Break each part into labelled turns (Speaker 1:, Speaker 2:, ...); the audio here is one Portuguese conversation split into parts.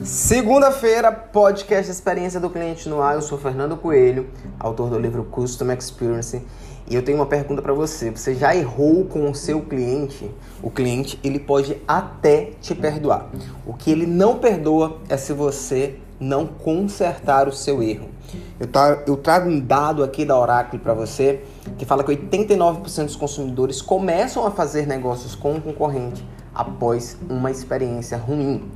Speaker 1: Segunda-feira, podcast Experiência do Cliente no Ar. Eu sou Fernando Coelho, autor do livro Custom Experience. E eu tenho uma pergunta para você. Você já errou com o seu cliente? O cliente, ele pode até te perdoar. O que ele não perdoa é se você não consertar o seu erro. Eu, tra eu trago um dado aqui da Oracle para você que fala que 89% dos consumidores começam a fazer negócios com o concorrente após uma experiência ruim.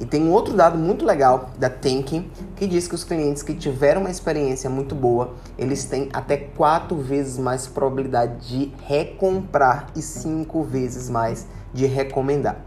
Speaker 1: E tem um outro dado muito legal da Thinking que diz que os clientes que tiveram uma experiência muito boa, eles têm até quatro vezes mais probabilidade de recomprar e cinco vezes mais de recomendar.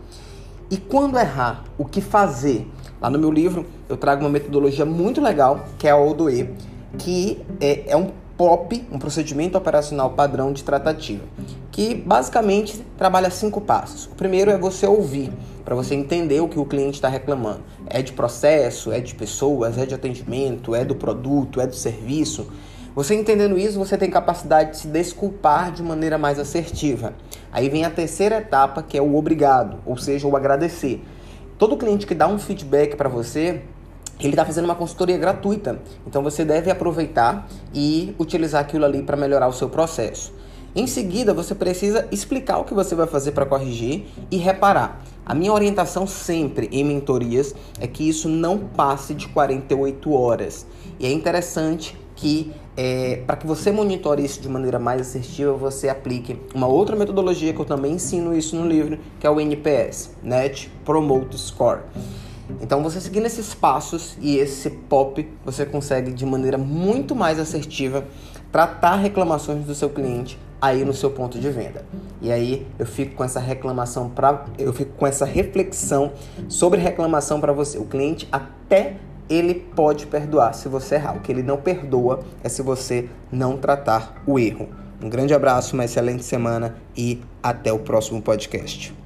Speaker 1: E quando errar, o que fazer? Lá no meu livro eu trago uma metodologia muito legal que é a ODOE, que é, é um POP, um procedimento operacional padrão de tratativa, que basicamente trabalha cinco passos. O primeiro é você ouvir para você entender o que o cliente está reclamando. É de processo, é de pessoas, é de atendimento, é do produto, é do serviço. Você entendendo isso, você tem capacidade de se desculpar de maneira mais assertiva. Aí vem a terceira etapa, que é o obrigado, ou seja, o agradecer. Todo cliente que dá um feedback para você, ele está fazendo uma consultoria gratuita. Então você deve aproveitar e utilizar aquilo ali para melhorar o seu processo. Em seguida, você precisa explicar o que você vai fazer para corrigir e reparar. A minha orientação sempre em mentorias é que isso não passe de 48 horas. E é interessante que, é, para que você monitore isso de maneira mais assertiva, você aplique uma outra metodologia que eu também ensino isso no livro, que é o NPS Net Promote Score. Então, você seguindo esses passos e esse POP, você consegue de maneira muito mais assertiva tratar reclamações do seu cliente aí no seu ponto de venda. E aí eu fico com essa reclamação para eu fico com essa reflexão sobre reclamação para você. O cliente até ele pode perdoar se você errar. O que ele não perdoa é se você não tratar o erro. Um grande abraço, uma excelente semana e até o próximo podcast.